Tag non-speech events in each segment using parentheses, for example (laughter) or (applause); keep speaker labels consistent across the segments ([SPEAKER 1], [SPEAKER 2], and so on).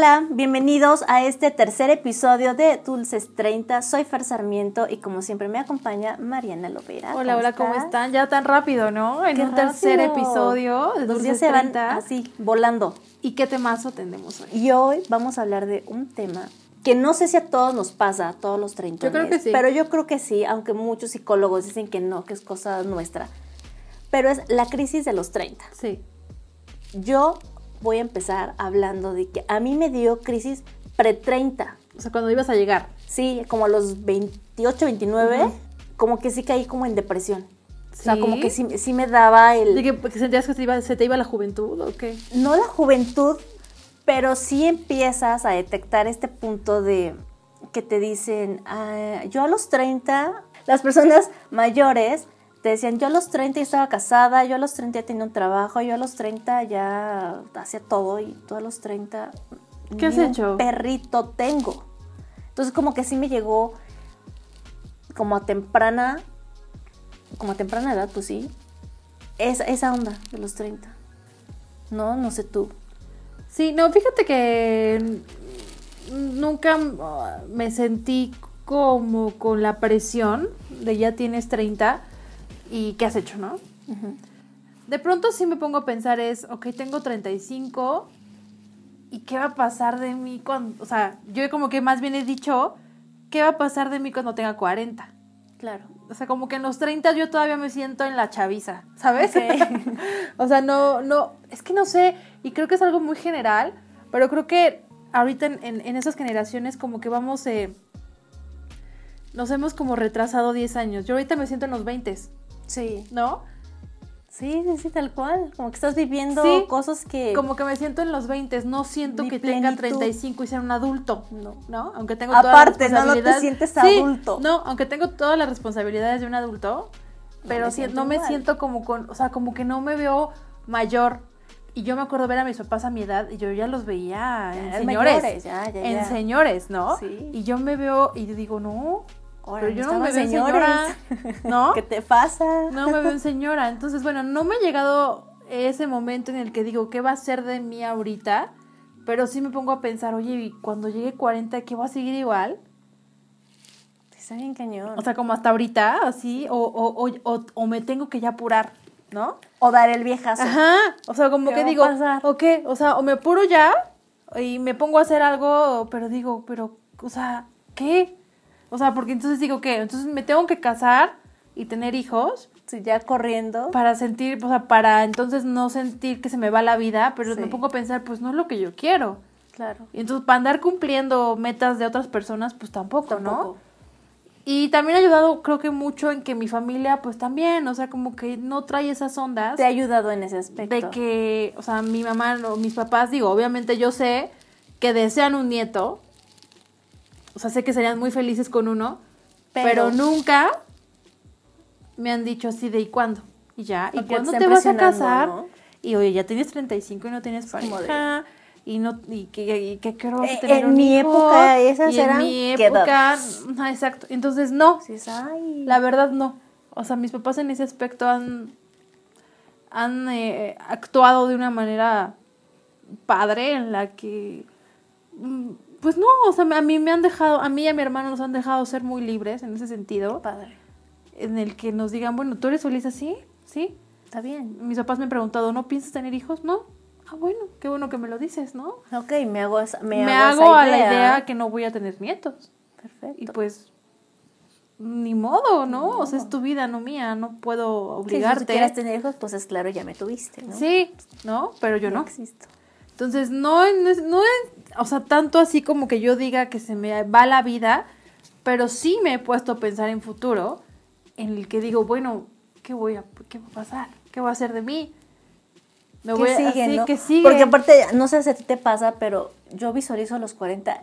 [SPEAKER 1] Hola, bienvenidos a este tercer episodio de Dulces 30. Soy Fer Sarmiento y como siempre me acompaña Mariana Lovera.
[SPEAKER 2] Hola, hola, ¿cómo están? Ya tan rápido, ¿no? En un tercer episodio de
[SPEAKER 1] Los días se van así, volando.
[SPEAKER 2] ¿Y qué temazo tenemos hoy?
[SPEAKER 1] Y hoy vamos a hablar de un tema que no sé si a todos nos pasa, a todos los 30.
[SPEAKER 2] Yo creo que sí.
[SPEAKER 1] Pero yo creo que sí, aunque muchos psicólogos dicen que no, que es cosa nuestra. Pero es la crisis de los 30.
[SPEAKER 2] Sí.
[SPEAKER 1] Yo voy a empezar hablando de que a mí me dio crisis pre-30.
[SPEAKER 2] O sea, cuando ibas a llegar.
[SPEAKER 1] Sí, como a los 28, 29, como que sí caí como en depresión. O sea, como que sí, me daba el...
[SPEAKER 2] ¿De que sentías que se, iba, se te iba la juventud o qué?
[SPEAKER 1] No la juventud, pero sí empiezas a detectar este punto de que te dicen, ah, yo a los 30, las personas mayores te decían, yo a los 30 estaba casada, yo a los 30 ya tenía un trabajo, yo a los 30 ya hacía todo y tú a los 30...
[SPEAKER 2] ¿Qué has hecho?
[SPEAKER 1] Un perrito tengo. Entonces como que sí me llegó como a temprana, como a temprana edad, pues sí, esa, esa onda de los 30. No, no sé tú.
[SPEAKER 2] Sí, no, fíjate que nunca me sentí como con la presión de ya tienes 30 y qué has hecho, ¿no? De pronto sí me pongo a pensar es, ok, tengo 35 y qué va a pasar de mí cuando, o sea, yo como que más bien he dicho, ¿qué va a pasar de mí cuando tenga 40?
[SPEAKER 1] Claro.
[SPEAKER 2] O sea, como que en los 30 yo todavía me siento en la chaviza, ¿sabes? (laughs) o sea, no, no, es que no sé, y creo que es algo muy general, pero creo que ahorita en, en, esas generaciones como que vamos, eh, nos hemos como retrasado 10 años. Yo ahorita me siento en los 20.
[SPEAKER 1] Sí.
[SPEAKER 2] ¿No?
[SPEAKER 1] Sí, sí, sí, tal cual. Como que estás viviendo cosas que...
[SPEAKER 2] Como que me siento en los 20, no siento que tenga 35 y sea un adulto.
[SPEAKER 1] No.
[SPEAKER 2] ¿No? Aunque tengo
[SPEAKER 1] Aparte, todas las no, no te sientes adulto.
[SPEAKER 2] No, aunque tengo todas las responsabilidades de un adulto, pero no me, siento como con... O sea, como que no me veo mayor. Y yo me acuerdo ver a mis papás a mi edad y yo ya los veía en señores. en señores, ¿no?
[SPEAKER 1] Sí.
[SPEAKER 2] Y yo me veo y digo, no, pero yo no me veo señora, ¿no?
[SPEAKER 1] ¿Qué te pasa?
[SPEAKER 2] No me veo señora. Entonces, bueno, no me ha llegado ese momento en el que digo, ¿qué va a ser de mí ahorita? Pero sí me pongo a pensar, oye, ¿y cuando llegue 40, ¿qué va a seguir igual?
[SPEAKER 1] Está bien cañón.
[SPEAKER 2] O sea, como hasta ahorita, así, o, o, o, o me tengo que ya apurar, ¿no?
[SPEAKER 1] O dar el viejazo.
[SPEAKER 2] Ajá, o sea, como que digo, ¿o qué? O sea, o me apuro ya y me pongo a hacer algo, pero digo, pero, o sea, ¿qué? O sea, porque entonces digo, ¿qué? Entonces me tengo que casar y tener hijos.
[SPEAKER 1] Sí, ya corriendo.
[SPEAKER 2] Para sentir, o sea, para entonces no sentir que se me va la vida, pero me pongo a pensar, pues no es lo que yo quiero.
[SPEAKER 1] Claro.
[SPEAKER 2] Y entonces para andar cumpliendo metas de otras personas, pues tampoco, ¿no? Y también ha ayudado, creo que mucho en que mi familia, pues también, o sea, como que no trae esas ondas.
[SPEAKER 1] Te ha ayudado en ese aspecto.
[SPEAKER 2] De que, o sea, mi mamá o mis papás, digo, obviamente yo sé que desean un nieto, o sea, sé que serían muy felices con uno, pero, nunca me han dicho así de ¿y cuándo? Y ya, ¿y cuándo te vas a casar? Y oye, ya tienes 35 y no tienes pareja. Y no, y que, que, que vas a
[SPEAKER 1] eh, tener En mi época esas
[SPEAKER 2] y En mi época, exacto. Entonces, no. La verdad, no. O sea, mis papás en ese aspecto han, han eh, actuado de una manera padre en la que mm, pues no, o sea, a mí me han dejado, a mí y a mi hermano nos han dejado ser muy libres en ese sentido.
[SPEAKER 1] Padre.
[SPEAKER 2] En el que nos digan, bueno, ¿tú eres feliz así? ¿Sí?
[SPEAKER 1] Está bien.
[SPEAKER 2] Mis papás me han preguntado, ¿no piensas tener hijos? No. Ah, bueno, qué bueno que me lo dices, ¿no?
[SPEAKER 1] Ok, me hago, esa, me,
[SPEAKER 2] hago, a la idea que no voy a tener nietos.
[SPEAKER 1] Perfecto.
[SPEAKER 2] Y pues, ni modo, ¿no? O sea, es tu vida, no mía, no puedo obligarte.
[SPEAKER 1] si quieres tener hijos, pues es claro, ya me tuviste, ¿no?
[SPEAKER 2] Sí, ¿no? Pero yo no.
[SPEAKER 1] no. existo.
[SPEAKER 2] Entonces, no, no, no es, o sea, tanto así como que yo diga que se me va la vida, pero sí me he puesto a pensar en futuro, en el que digo, bueno, ¿qué voy a, qué va a pasar? ¿Qué va a hacer de mí?
[SPEAKER 1] Me voy sigue,
[SPEAKER 2] así, que sigue.
[SPEAKER 1] Porque aparte, no sé si a ti te pasa, pero yo visualizo a los 40,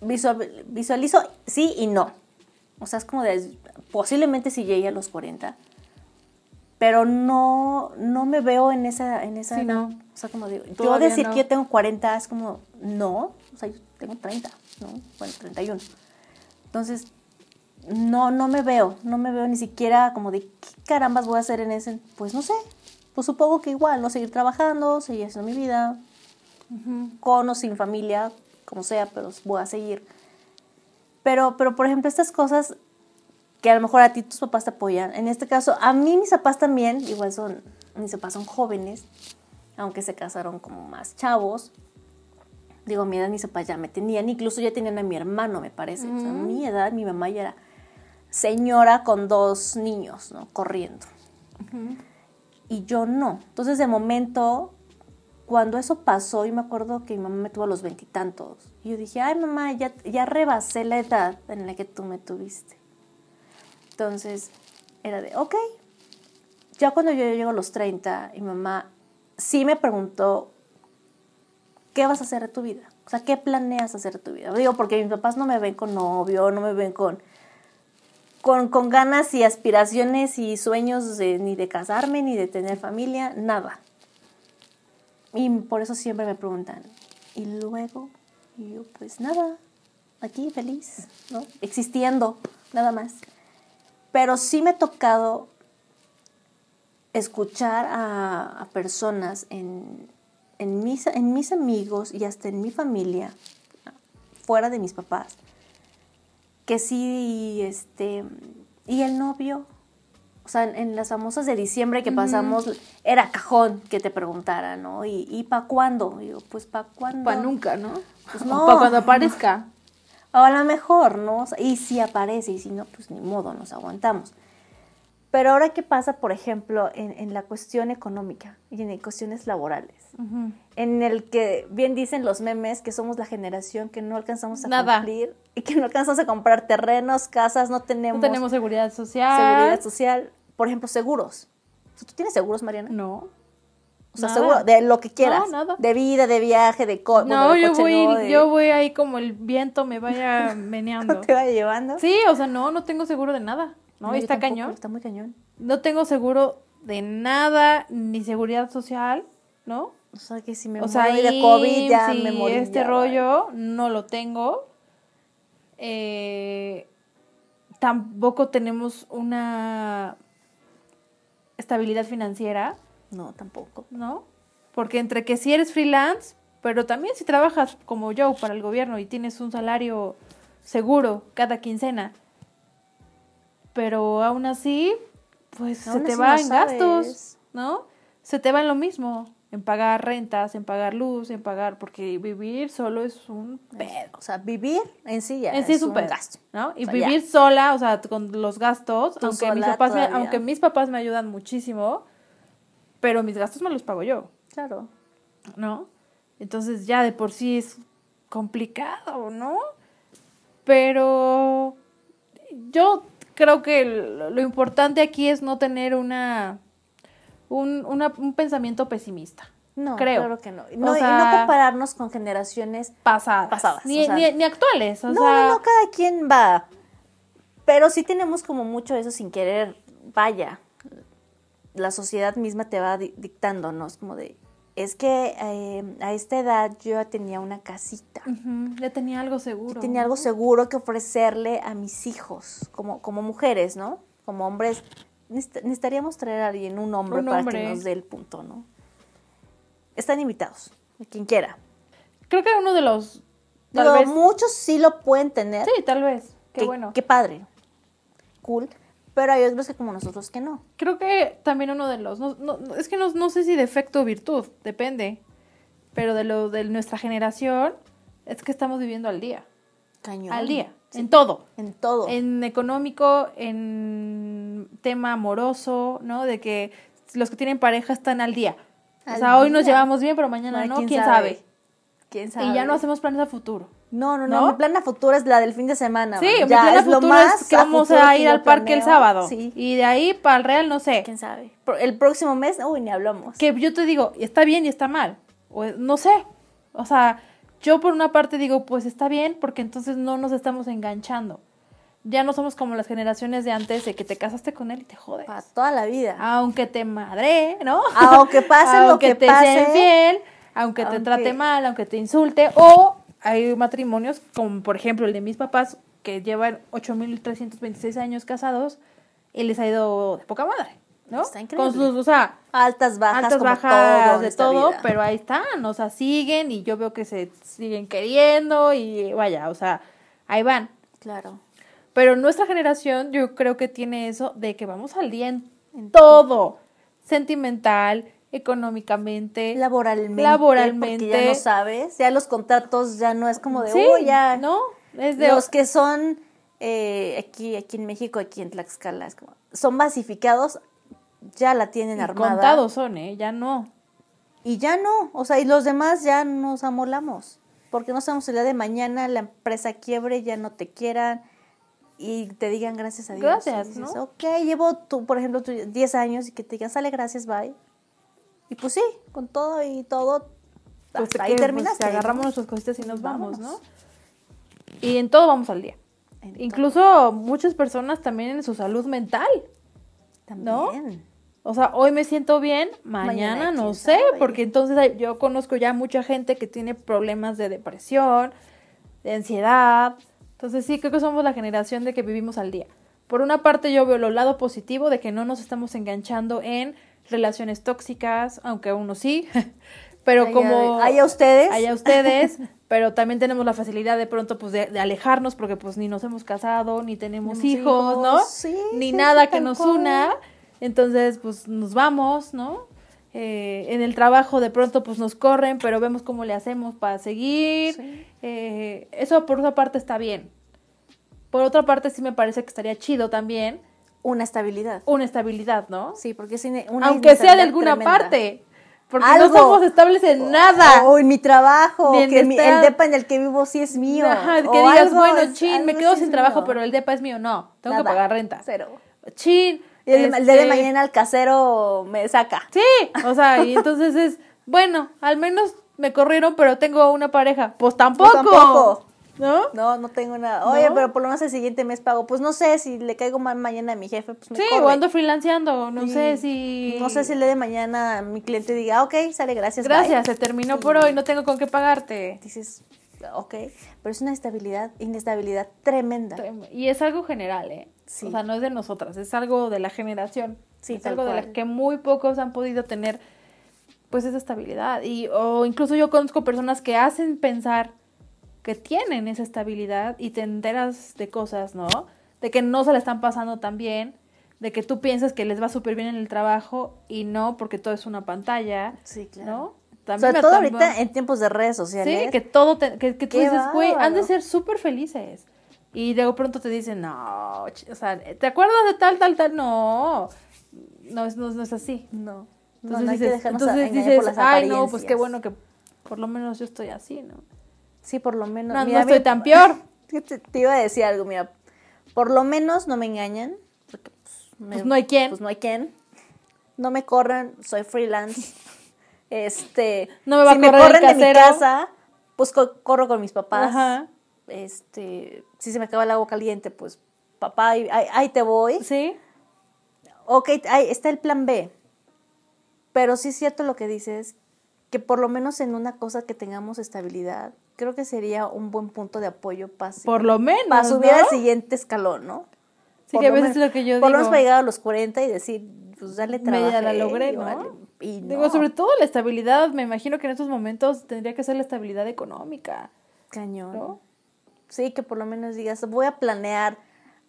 [SPEAKER 1] visualizo sí y no. O sea, es como de, posiblemente si llegue a los 40, pero no, no me veo en esa, en esa
[SPEAKER 2] no.
[SPEAKER 1] O sea, como digo, yo decir que yo tengo 40 es como, no, o sea, yo tengo 30, ¿no? Bueno, 31. Entonces, no, no me veo, no me veo ni siquiera como de qué carambas voy a hacer en ese, pues no sé, pues supongo que igual, ¿no? Seguir trabajando, seguir haciendo mi vida, con o sin familia, como sea, pero voy a seguir. Pero, pero, por ejemplo, estas cosas que a lo mejor a ti tus papás te apoyan. En este caso, a mí mis papás también, igual son, mis papás son jóvenes, aunque se casaron como más chavos. Digo, a mi edad mis papás ya me tenían, incluso ya tenían a mi hermano, me parece. O sea, a mi edad mi mamá ya era señora con dos niños, ¿no? Corriendo. Y yo no. Entonces, de momento, cuando eso pasó, yo me acuerdo que mi mamá me tuvo a los veintitantos. Y, yo dije, ay, mamá, ya, ya rebasé la edad en la que tú me tuviste. Entonces, era de, ok. Ya cuando yo llego a los 30, mi mamá sí me preguntó, ¿qué vas a hacer de tu vida? O sea, ¿qué planeas hacer de tu vida? Digo, porque mis papás no me ven con novio, no me ven con, con, con ganas y aspiraciones y sueños de, ni de casarme, ni de tener familia, nada. Y por eso siempre me preguntan, ¿y luego? Y yo, pues nada, aquí feliz, ¿no? Existiendo, nada más. Pero sí me ha tocado escuchar a, personas en, mis, en mis amigos y hasta en mi familia, fuera de mis papás, que sí, este, y el novio, o sea, en, las famosas de diciembre que pasamos, era cajón que te preguntara, ¿no? ¿Y, y para cuándo? Y yo, pues para cuándo.
[SPEAKER 2] Para nunca, ¿no? Pues (laughs) no. Para cuando aparezca.
[SPEAKER 1] O a lo mejor, ¿no? y si aparece, y si no, pues ni modo, nos aguantamos. Pero ahora, ¿qué pasa, por ejemplo, en, la cuestión económica y en cuestiones laborales? En el que bien dicen los memes que somos la generación que no alcanzamos a cumplir y que no alcanzamos a comprar terrenos, casas, no tenemos...
[SPEAKER 2] No tenemos seguridad social.
[SPEAKER 1] Seguridad social. Por ejemplo, seguros. ¿Tú tienes seguros, Mariana?
[SPEAKER 2] No.
[SPEAKER 1] O sea, seguro de lo que quieras. No, nada. De vida, de viaje, de, co
[SPEAKER 2] no, yo voy, yo voy ahí como el viento me vaya (laughs) meneando.
[SPEAKER 1] ¿Te vaya llevando?
[SPEAKER 2] Sí, o sea, no, no tengo seguro de nada. No, está cañón.
[SPEAKER 1] Está muy cañón.
[SPEAKER 2] No tengo seguro de nada, ni seguridad social, ¿no?
[SPEAKER 1] O sea, que si me o de COVID ya me morí.
[SPEAKER 2] Este rollo no lo tengo. Eh, tampoco tenemos una estabilidad financiera.
[SPEAKER 1] No, tampoco.
[SPEAKER 2] ¿No? Porque entre que si eres freelance, pero también si trabajas como yo para el gobierno y tienes un salario seguro cada quincena, pero aún así, pues se te va en gastos, ¿no? Se te va en lo mismo, en pagar rentas, en pagar luz, en pagar, porque vivir solo es un pedo.
[SPEAKER 1] O sea, vivir en sí ya
[SPEAKER 2] es, un, gasto, ¿no? Y vivir sola, o sea, con los gastos, aunque mis, papás aunque mis papás me ayudan muchísimo, pero mis gastos me los pago yo.
[SPEAKER 1] Claro.
[SPEAKER 2] ¿No? Entonces ya de por sí es complicado, ¿no? Pero yo creo que lo importante aquí es no tener una un, un pensamiento pesimista.
[SPEAKER 1] No, creo. claro que no. no y no compararnos con generaciones
[SPEAKER 2] pasadas.
[SPEAKER 1] pasadas
[SPEAKER 2] ni, ni, actuales. O
[SPEAKER 1] no,
[SPEAKER 2] sea...
[SPEAKER 1] no, cada quien va. Pero sí tenemos como mucho eso sin querer. Vaya, la sociedad misma te va dictando, ¿no? Es como de, es que eh, a esta edad yo ya tenía una casita.
[SPEAKER 2] Ya tenía algo seguro.
[SPEAKER 1] tenía algo seguro que ofrecerle a mis hijos, como, como mujeres, ¿no? Como hombres, necesitaríamos traer a alguien, un hombre, para que nos dé el punto, ¿no? Están invitados, quien quiera.
[SPEAKER 2] Creo que uno de los...
[SPEAKER 1] Tal muchos sí lo pueden tener.
[SPEAKER 2] Sí, tal vez. Qué bueno.
[SPEAKER 1] Qué padre. Cool pero hay otros que como nosotros que no.
[SPEAKER 2] Creo que también uno de los, no, es que no, no, sé si defecto o virtud, depende, pero de lo de nuestra generación es que estamos viviendo al día.
[SPEAKER 1] Cañón.
[SPEAKER 2] Al día, en todo.
[SPEAKER 1] En todo.
[SPEAKER 2] En económico, en tema amoroso, ¿no? De que los que tienen pareja están al día. o sea, hoy nos llevamos bien, pero mañana no, ¿quién, sabe?
[SPEAKER 1] ¿Quién sabe?
[SPEAKER 2] Y ya no hacemos planes a futuro.
[SPEAKER 1] No, no, no, Mi plan a futuro es la del fin de semana.
[SPEAKER 2] Sí, mi plan a futuro es que vamos a, ir al parque el sábado. Sí. Y de ahí para el Real, no sé.
[SPEAKER 1] ¿Quién sabe? El próximo mes, uy, ni hablamos.
[SPEAKER 2] Que yo te digo, está bien y está mal. O, no sé. O sea, yo por una parte digo, pues está bien, porque entonces no nos estamos enganchando. Ya no somos como las generaciones de antes de que te casaste con él y te jodes.
[SPEAKER 1] Para toda la vida.
[SPEAKER 2] Aunque te madre, ¿no?
[SPEAKER 1] Aunque pase lo que
[SPEAKER 2] te
[SPEAKER 1] pase.
[SPEAKER 2] Sea infiel, aunque te trate mal, aunque te insulte, o hay matrimonios, como por ejemplo el de mis papás, que llevan 8.326 años casados y les ha ido de poca madre. ¿no?
[SPEAKER 1] Está increíble.
[SPEAKER 2] Con sus, o sea,
[SPEAKER 1] Altas, bajas,
[SPEAKER 2] altas,
[SPEAKER 1] como
[SPEAKER 2] bajas,
[SPEAKER 1] todo
[SPEAKER 2] de todo,
[SPEAKER 1] vida.
[SPEAKER 2] pero ahí están, o sea, siguen y yo veo que se siguen queriendo y vaya, o sea, ahí van.
[SPEAKER 1] Claro.
[SPEAKER 2] Pero nuestra generación yo creo que tiene eso de que vamos al día en, todo, sentimental, económicamente,
[SPEAKER 1] Laboralmente.
[SPEAKER 2] Laboralmente.
[SPEAKER 1] Porque ya no sabes. Ya los contratos ya no es como de,
[SPEAKER 2] sí,
[SPEAKER 1] "Uy, ya.
[SPEAKER 2] ¿no? Es de
[SPEAKER 1] Los que son eh, aquí, aquí en México, aquí en Tlaxcala, es como, son basificados, ya la tienen
[SPEAKER 2] y
[SPEAKER 1] armada.
[SPEAKER 2] contados son, ¿eh? Ya no.
[SPEAKER 1] Y ya no, o sea, y los demás ya nos amolamos. Porque no sabemos el día de mañana la empresa quiebre, ya no te quieran y te digan gracias a Dios.
[SPEAKER 2] Gracias,
[SPEAKER 1] dices,
[SPEAKER 2] ¿no?
[SPEAKER 1] Ok, llevo tú, por ejemplo, tú 10 años y que te digan, sale gracias, bye. Y pues sí, con todo y todo,
[SPEAKER 2] Pues
[SPEAKER 1] hasta ahí
[SPEAKER 2] pues,
[SPEAKER 1] terminaste.
[SPEAKER 2] agarramos
[SPEAKER 1] ¿no?
[SPEAKER 2] nuestras cositas y nos vamos. ¿no? Y en todo vamos al día.
[SPEAKER 1] En todo.
[SPEAKER 2] Incluso muchas personas también en su salud mental.
[SPEAKER 1] También.
[SPEAKER 2] O sea, hoy me siento bien, mañana,
[SPEAKER 1] Mañana,
[SPEAKER 2] no sé,
[SPEAKER 1] sabe.
[SPEAKER 2] porque entonces yo conozco ya mucha gente que tiene problemas de depresión, de ansiedad. Entonces sí, creo que somos la generación de que vivimos al día. Por una parte yo veo el lado positivo de que no nos estamos enganchando en relaciones tóxicas, aunque uno sí, (laughs) pero como...
[SPEAKER 1] de- allá ustedes.
[SPEAKER 2] Allá ustedes, (laughs) pero también tenemos la facilidad de pronto pues de, de alejarnos porque pues ni nos hemos casado, ni tenemos hijos, ¿no?
[SPEAKER 1] sí,
[SPEAKER 2] ni
[SPEAKER 1] sí,
[SPEAKER 2] nada que nos una. Entonces, pues nos vamos, ¿no? Eh, en el trabajo de pronto pues nos corren, pero vemos cómo le hacemos para seguir.
[SPEAKER 1] Sí.
[SPEAKER 2] Eh, eso por una parte está bien. Por otra parte sí me parece que estaría chido también
[SPEAKER 1] Una estabilidad.
[SPEAKER 2] una estabilidad, ¿no?
[SPEAKER 1] Sí, porque es una
[SPEAKER 2] Aunque sea de alguna
[SPEAKER 1] tremenda.
[SPEAKER 2] parte. Porque
[SPEAKER 1] Algo.
[SPEAKER 2] no somos estables en nada.
[SPEAKER 1] O en mi trabajo,
[SPEAKER 2] Ni en
[SPEAKER 1] que mi- el depa en el que vivo sí es mío.
[SPEAKER 2] Ajá, que
[SPEAKER 1] o
[SPEAKER 2] digas,
[SPEAKER 1] algo
[SPEAKER 2] bueno, chin, me quedo
[SPEAKER 1] sí
[SPEAKER 2] sin trabajo,
[SPEAKER 1] mío.
[SPEAKER 2] pero el depa es mío. No, tengo que pagar renta.
[SPEAKER 1] Cero.
[SPEAKER 2] Chin.
[SPEAKER 1] Y el, el día de
[SPEAKER 2] este,
[SPEAKER 1] mañana el casero me saca.
[SPEAKER 2] Sí, o sea, y entonces es, bueno, al menos me corrieron, pero tengo una pareja. Pues tampoco.
[SPEAKER 1] tampoco.
[SPEAKER 2] ¿No?
[SPEAKER 1] No, no tengo nada. Oye,
[SPEAKER 2] ¿No?
[SPEAKER 1] pero por lo menos el siguiente mes pago. Pues no sé si le caigo mal mañana a mi jefe, pues me
[SPEAKER 2] Sí,
[SPEAKER 1] corre.
[SPEAKER 2] o ando freelanceando, no sé si...
[SPEAKER 1] No sé si día de mañana mi cliente diga, "Ah, ok, sale, gracias, bye".
[SPEAKER 2] Gracias, se terminó por hoy, no tengo con qué pagarte.
[SPEAKER 1] Dices, ok, pero es una estabilidad, inestabilidad tremenda.
[SPEAKER 2] Y es algo general, ¿eh?
[SPEAKER 1] Sí.
[SPEAKER 2] O sea, no es de nosotras, es algo de la generación.
[SPEAKER 1] Sí,
[SPEAKER 2] es algo de la que muy pocos han podido tener, pues, esa estabilidad. Y, o incluso yo conozco personas que hacen pensar que tienen esa estabilidad y te enteras de cosas, ¿no? De que no se la están pasando tan bien, de que tú piensas que les va súper bien en el trabajo y no, porque todo es una pantalla,
[SPEAKER 1] Sí, claro.
[SPEAKER 2] ¿no?
[SPEAKER 1] Sobre
[SPEAKER 2] me
[SPEAKER 1] todo ahorita en tiempos de redes sociales.
[SPEAKER 2] Sí, que todo, te- que, que tú dices, güey, han de ser súper felices. Y luego pronto te dicen, no, o sea, ¿te acuerdas de tal, tal, tal? No, no es, no, no es así.
[SPEAKER 1] No. No,
[SPEAKER 2] Entonces
[SPEAKER 1] no
[SPEAKER 2] dices,
[SPEAKER 1] dejarnos
[SPEAKER 2] entonces dices ay, no, pues qué
[SPEAKER 1] apariencias".
[SPEAKER 2] bueno que por lo menos yo estoy así, ¿no?
[SPEAKER 1] Sí, por lo menos.
[SPEAKER 2] No,
[SPEAKER 1] Mira,
[SPEAKER 2] no estoy
[SPEAKER 1] mira,
[SPEAKER 2] tan peor. (laughs)
[SPEAKER 1] Te, te iba a decir algo, mira. Por lo menos no me engañan. Porque, pues, me-
[SPEAKER 2] Pues no hay quien.
[SPEAKER 1] Pues no hay quien. No me corran, soy freelance. (laughs) Este.
[SPEAKER 2] No me va
[SPEAKER 1] si
[SPEAKER 2] a
[SPEAKER 1] me
[SPEAKER 2] correr el
[SPEAKER 1] corren de mi casa, pues co- corro con mis papás.
[SPEAKER 2] Ajá.
[SPEAKER 1] Este. Si se me acaba el agua caliente, pues papá, ahí, ahí- ahí te voy.
[SPEAKER 2] ¿Sí?
[SPEAKER 1] Ok, ahí está el plan B. Pero sí es cierto lo que dices, que por lo menos en una cosa que tengamos estabilidad, creo que sería un buen punto de apoyo para,
[SPEAKER 2] Por lo menos,
[SPEAKER 1] para subir
[SPEAKER 2] ¿no?
[SPEAKER 1] al siguiente escalón, ¿no?
[SPEAKER 2] Sí,
[SPEAKER 1] Por
[SPEAKER 2] que a
[SPEAKER 1] lo
[SPEAKER 2] veces es
[SPEAKER 1] menos-
[SPEAKER 2] lo que yo
[SPEAKER 1] Por lo
[SPEAKER 2] digo.
[SPEAKER 1] menos para llegar a los 40 y decir, pues dale trabajo.
[SPEAKER 2] Media la logré, ¿no?
[SPEAKER 1] Y
[SPEAKER 2] Digo, sobre todo la estabilidad, me imagino que en estos momentos tendría que ser la estabilidad económica.
[SPEAKER 1] cañón.
[SPEAKER 2] ¿no?
[SPEAKER 1] Sí, que por lo menos digas, voy a planear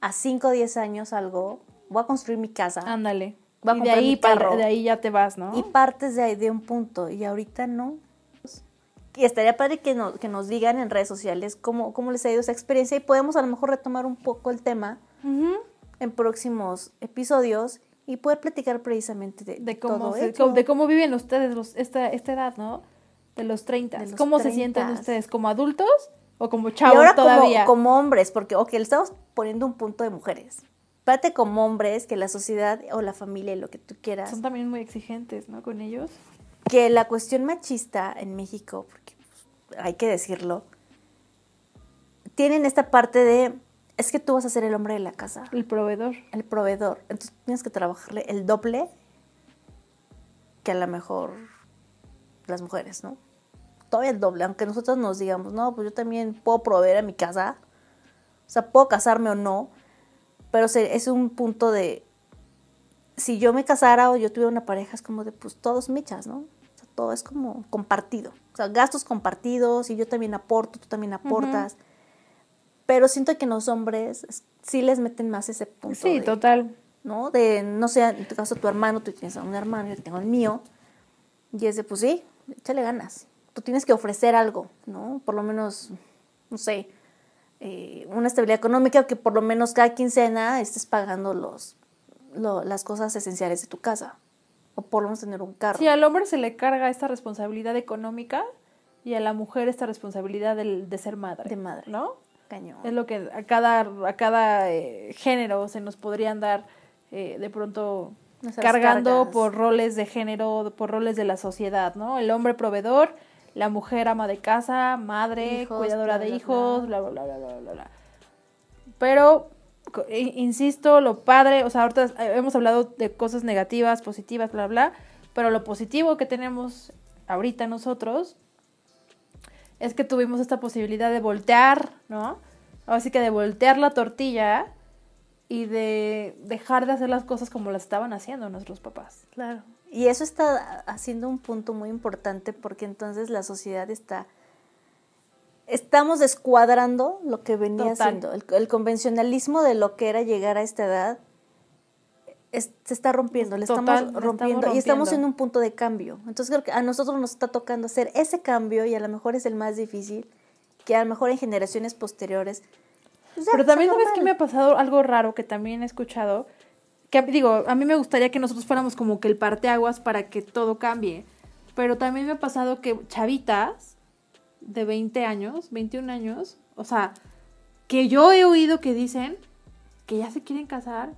[SPEAKER 1] a 5 o 10 años algo, voy a construir mi casa.
[SPEAKER 2] Ándale.
[SPEAKER 1] Voy a
[SPEAKER 2] y de
[SPEAKER 1] comprar
[SPEAKER 2] ahí,
[SPEAKER 1] mi
[SPEAKER 2] para-
[SPEAKER 1] carro.
[SPEAKER 2] de ahí ya te vas, ¿no?
[SPEAKER 1] Y partes de, ahí- de un punto, y ahorita no. Y estaría padre que nos, que nos digan en redes sociales cómo, cómo les ha ido esa experiencia y podemos a lo mejor retomar un poco el tema
[SPEAKER 2] Ujú.
[SPEAKER 1] en próximos episodios y poder platicar precisamente de,
[SPEAKER 2] de cómo,
[SPEAKER 1] todo
[SPEAKER 2] se-
[SPEAKER 1] ello.
[SPEAKER 2] de cómo viven ustedes los, esta, esta edad, ¿no? De los 30.
[SPEAKER 1] De los
[SPEAKER 2] ¿Cómo se sienten
[SPEAKER 1] 30s.
[SPEAKER 2] ustedes? ¿Como adultos o como
[SPEAKER 1] y
[SPEAKER 2] chavos
[SPEAKER 1] ahora como,
[SPEAKER 2] todavía?
[SPEAKER 1] como hombres, porque, ok, le estamos poniendo un punto de mujeres. Párate como hombres, que la sociedad o la familia, lo que tú quieras,
[SPEAKER 2] Son también muy exigentes, ¿no? Con ellos.
[SPEAKER 1] Que la cuestión machista en México, porque pues, hay que decirlo, tienen esta parte de, es que tú vas a ser el hombre de la casa,
[SPEAKER 2] El proveedor.
[SPEAKER 1] el proveedor, entonces tienes que trabajarle el doble que a lo mejor las mujeres, ¿no? Todavía el doble, aunque nosotros nos digamos, no, pues yo también puedo proveer a mi casa, o sea, puedo casarme o no, pero es un punto de, si yo me casara o yo tuviera una pareja, es como de, pues todos michas, ¿no? Todo es como compartido. O sea, gastos compartidos y yo también aporto, tú también aportas. Pero siento que los hombres es- sí les meten más ese punto.
[SPEAKER 2] Sí,
[SPEAKER 1] de-
[SPEAKER 2] total.
[SPEAKER 1] ¿no? De, no sé, en tu caso tu hermano, tú tienes a un hermano, yo tengo el mío. Y es de, pues sí, échale ganas. Tú tienes que ofrecer algo, ¿no? Por lo menos, no sé, eh, una estabilidad económica que por lo menos cada quincena estés pagando los, lo- las cosas esenciales de tu casa. O por lo menos tener un carro.
[SPEAKER 2] Sí, al hombre se le carga esta responsabilidad económica y a la mujer esta responsabilidad del- de ser madre.
[SPEAKER 1] De madre.
[SPEAKER 2] ¿No?
[SPEAKER 1] Cañón.
[SPEAKER 2] Es lo que a cada, a cada eh, género se nos podrían dar eh, de pronto
[SPEAKER 1] Nuestras
[SPEAKER 2] cargando
[SPEAKER 1] cargas.
[SPEAKER 2] por roles de género, por roles de la sociedad, ¿no? El hombre proveedor, la mujer ama de casa, madre,
[SPEAKER 1] Hijos,
[SPEAKER 2] cuidadora
[SPEAKER 1] bla,
[SPEAKER 2] de
[SPEAKER 1] bla,
[SPEAKER 2] hijos, bla, bla, bla, bla, bla, bla. Pero, insisto, lo padre, o sea, ahorita hemos hablado de cosas negativas, positivas, bla, bla, pero lo positivo que tenemos ahorita nosotros es que tuvimos esta posibilidad de voltear, ¿no? Así que de voltear la tortilla y de dejar de hacer las cosas como las estaban haciendo nuestros papás.
[SPEAKER 1] Claro. Y eso está haciendo un punto muy importante porque entonces la sociedad está... Estamos descuadrando lo que venía
[SPEAKER 2] Total.
[SPEAKER 1] siendo. El, el convencionalismo de lo que era llegar a esta edad es- se está rompiendo, le
[SPEAKER 2] Total,
[SPEAKER 1] estamos
[SPEAKER 2] le estamos
[SPEAKER 1] rompiendo y estamos
[SPEAKER 2] rompiendo.
[SPEAKER 1] en un punto de cambio. Entonces creo que a nosotros nos está tocando hacer ese cambio y a lo mejor es el más difícil, que a lo mejor en generaciones posteriores... pues
[SPEAKER 2] Pero también sabes que me ha pasado algo raro que también he escuchado, que digo, a mí me gustaría que nosotros fuéramos como que el parteaguas para que todo cambie, pero también me ha pasado que chavitas de 20 años, 21 años, o sea, que yo he oído que dicen que ya se quieren casar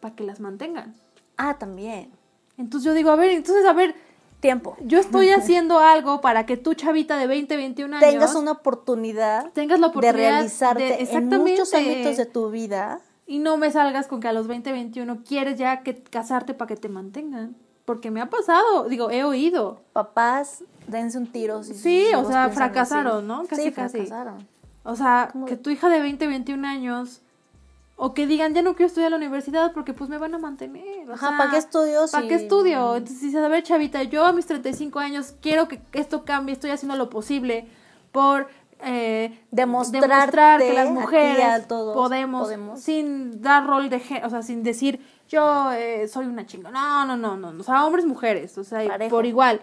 [SPEAKER 2] para que las mantengan.
[SPEAKER 1] Ah, también.
[SPEAKER 2] Entonces yo digo, a ver, entonces a ver,
[SPEAKER 1] Tiempo.
[SPEAKER 2] yo estoy haciendo algo para que tu chavita de 20, 21 años
[SPEAKER 1] Tengas una oportunidad
[SPEAKER 2] tengas la
[SPEAKER 1] de
[SPEAKER 2] oportunidad
[SPEAKER 1] realizarte
[SPEAKER 2] de-
[SPEAKER 1] en muchos ámbitos de tu vida.
[SPEAKER 2] Y no me salgas con que a los 20, 21 quieres ya que casarte para que te mantengan. Porque me ha pasado, digo, he oído.
[SPEAKER 1] Papás, dense un tiro. si
[SPEAKER 2] Sí, o sea, fracasaron,
[SPEAKER 1] así.
[SPEAKER 2] ¿no? Casi,
[SPEAKER 1] sí,
[SPEAKER 2] casi.
[SPEAKER 1] fracasaron.
[SPEAKER 2] O sea,
[SPEAKER 1] ¿Cómo?
[SPEAKER 2] que tu hija de 20, 21 años, o que digan, ya no quiero estudiar a la universidad porque pues me van a mantener. o
[SPEAKER 1] Ajá,
[SPEAKER 2] sea,
[SPEAKER 1] ¿para qué estudio
[SPEAKER 2] ¿Para qué estudio? Entonces dices, a ver, chavita, yo a mis 35 años quiero que esto cambie, estoy haciendo lo posible por eh, demostrar que las mujeres
[SPEAKER 1] a todos,
[SPEAKER 2] podemos,
[SPEAKER 1] podemos.
[SPEAKER 2] sin dar rol de o sea, sin decir yo eh, soy una chinga. No, no, no, no, o sea, hombres, mujeres, o sea,
[SPEAKER 1] Parejo.
[SPEAKER 2] por igual.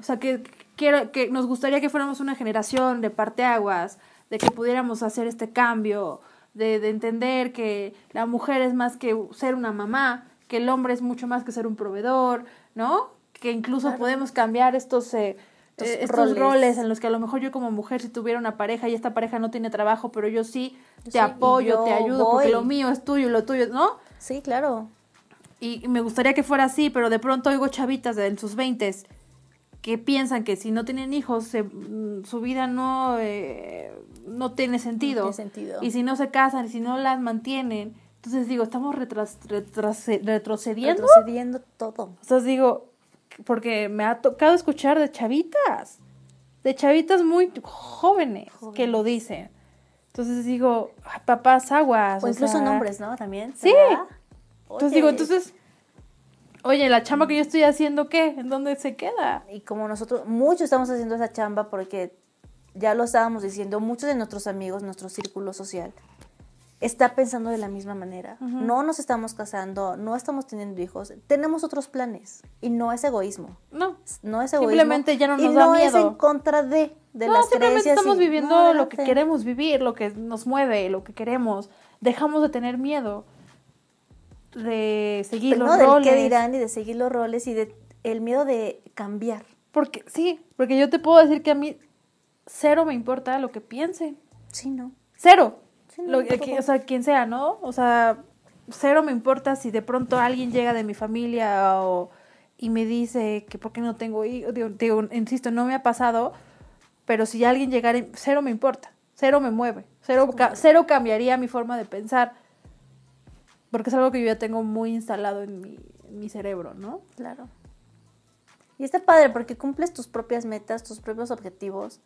[SPEAKER 2] O sea, que, quiero, que nos gustaría que fuéramos una generación de parteaguas, de que pudiéramos hacer este cambio, de, de entender que la mujer es más que ser una mamá, que el hombre es mucho más que ser un proveedor, ¿no? Que incluso podemos cambiar estos, eh,
[SPEAKER 1] Estos
[SPEAKER 2] eh, estos
[SPEAKER 1] roles.
[SPEAKER 2] roles. en los que a lo mejor yo como mujer si tuviera una pareja y esta pareja no tiene trabajo, pero yo sí te
[SPEAKER 1] sí,
[SPEAKER 2] apoyo,
[SPEAKER 1] yo
[SPEAKER 2] te ayudo, porque
[SPEAKER 1] voy.
[SPEAKER 2] lo mío es tuyo, lo tuyo, ¿no?
[SPEAKER 1] Sí, claro.
[SPEAKER 2] Y me gustaría que fuera así, pero de pronto oigo chavitas de en sus veintes que piensan que si no tienen hijos, se- mm, su vida no, eh, no tiene sentido.
[SPEAKER 1] tiene sentido.
[SPEAKER 2] Y si no se casan, y si no las mantienen, entonces digo, estamos retras- retrase- retrocediendo.
[SPEAKER 1] Retrocediendo todo.
[SPEAKER 2] O sea, digo, porque me ha tocado escuchar de chavitas, de chavitas muy jóvenes, que lo dicen. Entonces digo, "Ay, papás aguas.
[SPEAKER 1] O incluso
[SPEAKER 2] sea,
[SPEAKER 1] nombres, ¿no? También.
[SPEAKER 2] Sí. Entonces
[SPEAKER 1] Oye,
[SPEAKER 2] digo, entonces, oye, la chamba que yo estoy haciendo, ¿qué? ¿En dónde se queda?
[SPEAKER 1] Y como nosotros, muchos estamos haciendo esa chamba porque ya lo estábamos diciendo, muchos de nuestros amigos, nuestro círculo social, está pensando de la misma manera. No nos estamos casando, no estamos teniendo hijos, tenemos otros planes. Y no es egoísmo.
[SPEAKER 2] No.
[SPEAKER 1] No es egoísmo.
[SPEAKER 2] Simplemente ya no
[SPEAKER 1] y
[SPEAKER 2] nos da
[SPEAKER 1] no es
[SPEAKER 2] miedo.
[SPEAKER 1] en contra de, de
[SPEAKER 2] no,
[SPEAKER 1] las
[SPEAKER 2] simplemente
[SPEAKER 1] creencias.
[SPEAKER 2] estamos
[SPEAKER 1] y-
[SPEAKER 2] viviendo
[SPEAKER 1] no,
[SPEAKER 2] lo que queremos vivir, lo que nos mueve, lo que queremos. Dejamos de tener miedo de seguir
[SPEAKER 1] Pero
[SPEAKER 2] los
[SPEAKER 1] no del
[SPEAKER 2] roles.
[SPEAKER 1] qué dirán y de seguir los roles y de el miedo de cambiar.
[SPEAKER 2] Porque, sí, porque yo te puedo decir que a mí cero me importa lo que piensen.
[SPEAKER 1] Sí, no.
[SPEAKER 2] Cero.
[SPEAKER 1] Sí, no,
[SPEAKER 2] Lo-
[SPEAKER 1] yo tampoco.
[SPEAKER 2] que- o sea, quien sea, ¿no? O sea, cero me importa si de pronto alguien llega de mi familia o, y me dice que por qué no tengo hijos. Digo, digo, insisto, no me ha pasado, pero si alguien llegara, cero me importa, cero me mueve, cero cambiaría mi forma de pensar, porque es algo que yo ya tengo muy instalado en mi, en mi cerebro, ¿no?
[SPEAKER 1] Claro. Y está padre porque cumples tus propias metas, tus propios objetivos.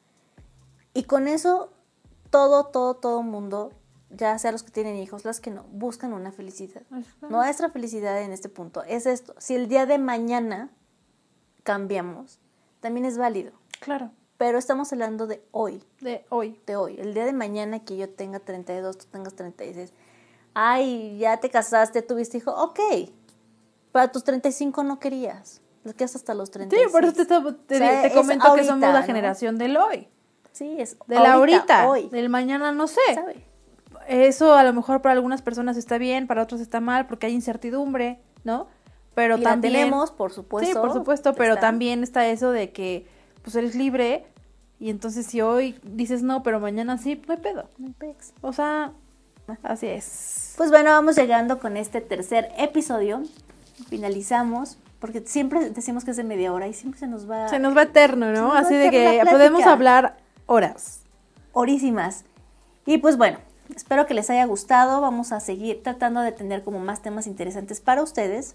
[SPEAKER 1] Y con eso, todo, todo, todo mundo ya sea los que tienen hijos, las que no, buscan una felicidad. Nuestra felicidad en este punto es esto. Si el día de mañana cambiamos, también es válido.
[SPEAKER 2] Claro,
[SPEAKER 1] Pero estamos hablando de hoy,
[SPEAKER 2] de hoy.
[SPEAKER 1] de hoy. El día de mañana que yo tenga 32, tú tengas 36. Ay, ya te casaste, tuviste hijo. Ok. Para tus 35 no querías. Lo que hasta los
[SPEAKER 2] Sí,
[SPEAKER 1] 36.
[SPEAKER 2] por eso te, te- te-
[SPEAKER 1] O sea,
[SPEAKER 2] te
[SPEAKER 1] es
[SPEAKER 2] comento que somos la
[SPEAKER 1] ¿no?
[SPEAKER 2] generación del hoy.
[SPEAKER 1] Sí, es
[SPEAKER 2] Del ahorita,
[SPEAKER 1] hoy.
[SPEAKER 2] del mañana no sé.
[SPEAKER 1] ¿sabe?
[SPEAKER 2] Eso a lo mejor para algunas personas está bien, para otros está mal, porque hay incertidumbre, ¿no? Pero
[SPEAKER 1] Y la
[SPEAKER 2] también
[SPEAKER 1] tenemos, por supuesto.
[SPEAKER 2] Sí, por supuesto, pero
[SPEAKER 1] Está-
[SPEAKER 2] también está eso de que pues eres libre y entonces si hoy dices no, pero mañana sí, no hay pedo.
[SPEAKER 1] No hay pex.
[SPEAKER 2] O sea, así es.
[SPEAKER 1] Pues bueno, vamos llegando con este tercer episodio. Finalizamos, porque siempre decimos que es de media hora y siempre se nos va
[SPEAKER 2] Se nos va eterno, ¿no? Así de que
[SPEAKER 1] la
[SPEAKER 2] podemos hablar horas.
[SPEAKER 1] horísimas. Y pues bueno, espero que les haya gustado. Vamos a seguir tratando de tener como más temas interesantes para ustedes.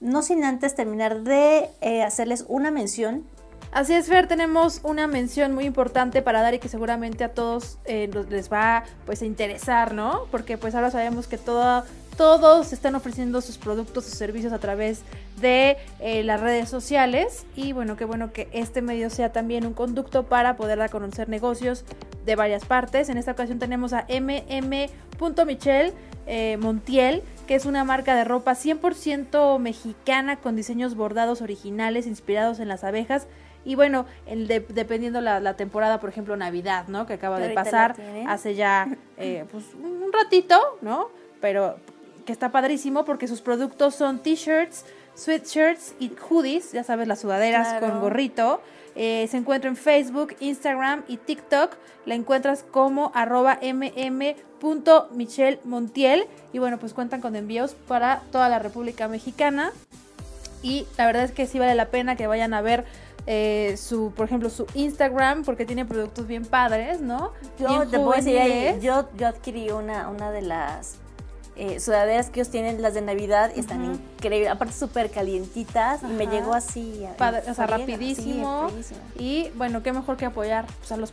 [SPEAKER 1] No sin antes terminar de eh, hacerles una mención.
[SPEAKER 2] Así es, Fer, tenemos una mención muy importante para dar y que seguramente a todos eh, les va pues a interesar, ¿no? Porque pues ahora sabemos que todo, todos están ofreciendo sus productos, sus servicios a través de eh, las redes sociales y bueno, qué bueno que este medio sea también un conducto para poder dar a conocer negocios de varias partes. En esta ocasión tenemos a mm.michel eh, Montiel, que es una marca de ropa 100% mexicana con diseños bordados originales inspirados en las abejas. Y bueno, el de- dependiendo la, la temporada, por ejemplo, Navidad, ¿no? Que acaba de pasar hace ya eh, pues, un ratito, ¿no? Pero que está padrísimo porque sus productos son t-shirts, sweatshirts y hoodies, ya sabes, las sudaderas
[SPEAKER 1] Claro.
[SPEAKER 2] con gorrito. Eh, se encuentra en Facebook, Instagram y TikTok. La encuentras como arroba mm.michelmontiel. Y bueno, pues cuentan con envíos para toda la República Mexicana. Y la verdad es que sí vale la pena que vayan a ver eh, su, por ejemplo, su Instagram, porque tiene productos bien padres, ¿no?
[SPEAKER 1] Yo
[SPEAKER 2] Bien
[SPEAKER 1] te puedo decir, yo, yo adquirí una, una de las eh, sudaderas que ellos tienen, las de Navidad, y están increíbles, aparte súper calientitas, y me llegó así. a-
[SPEAKER 2] Padre, o sea, rapidísimo.
[SPEAKER 1] sí.
[SPEAKER 2] Y bueno, qué mejor que apoyar pues, a, los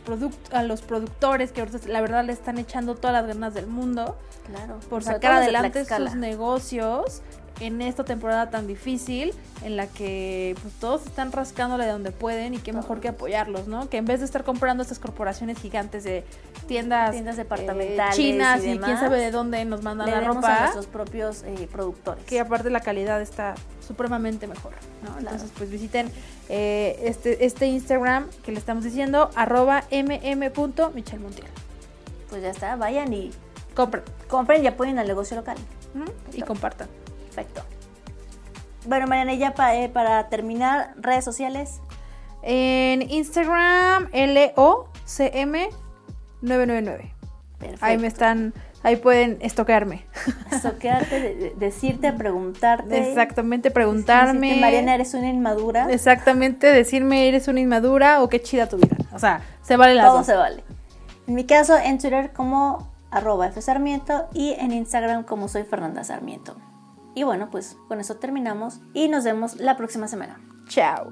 [SPEAKER 2] a los productores que ahorita la verdad le están echando todas las ganas del mundo
[SPEAKER 1] Claro.
[SPEAKER 2] por
[SPEAKER 1] Sobre
[SPEAKER 2] sacar adelante sus negocios en esta temporada tan difícil en la que pues, todos están rascándole de donde pueden y qué mejor que apoyarlos, ¿no? Que en vez de estar comprando estas corporaciones gigantes de tiendas,
[SPEAKER 1] Tiendas
[SPEAKER 2] eh,
[SPEAKER 1] departamentales
[SPEAKER 2] chinas
[SPEAKER 1] y
[SPEAKER 2] quién sabe de dónde nos mandan
[SPEAKER 1] Le
[SPEAKER 2] la
[SPEAKER 1] demos a
[SPEAKER 2] ropa,
[SPEAKER 1] nuestros propios eh, productores.
[SPEAKER 2] que aparte la calidad está supremamente mejor, ¿no?
[SPEAKER 1] Claro.
[SPEAKER 2] Entonces pues visiten eh, este, este Instagram que le estamos diciendo, arroba mm.michelmontiel.
[SPEAKER 1] Pues ya está, vayan y
[SPEAKER 2] Compren
[SPEAKER 1] compren y apoyen al negocio local.
[SPEAKER 2] y compartan.
[SPEAKER 1] Perfecto. Bueno, Mariana, ya pa- eh, para terminar, redes sociales.
[SPEAKER 2] En Instagram, LOCM999.
[SPEAKER 1] Perfecto.
[SPEAKER 2] Ahí me están, ahí pueden estoquearme. (laughs)
[SPEAKER 1] De- decirte, preguntarte.
[SPEAKER 2] Exactamente, preguntarme.
[SPEAKER 1] Decirte, Mariana, eres una inmadura.
[SPEAKER 2] Exactamente, decirme eres una inmadura o qué chida tu vida. O sea, se vale las
[SPEAKER 1] Todo
[SPEAKER 2] dos.
[SPEAKER 1] se vale. En mi caso, en Twitter como arroba F Sarmiento y en Instagram como soy Fernanda Sarmiento. Y bueno, pues con eso terminamos y nos vemos la próxima semana.
[SPEAKER 2] Chao.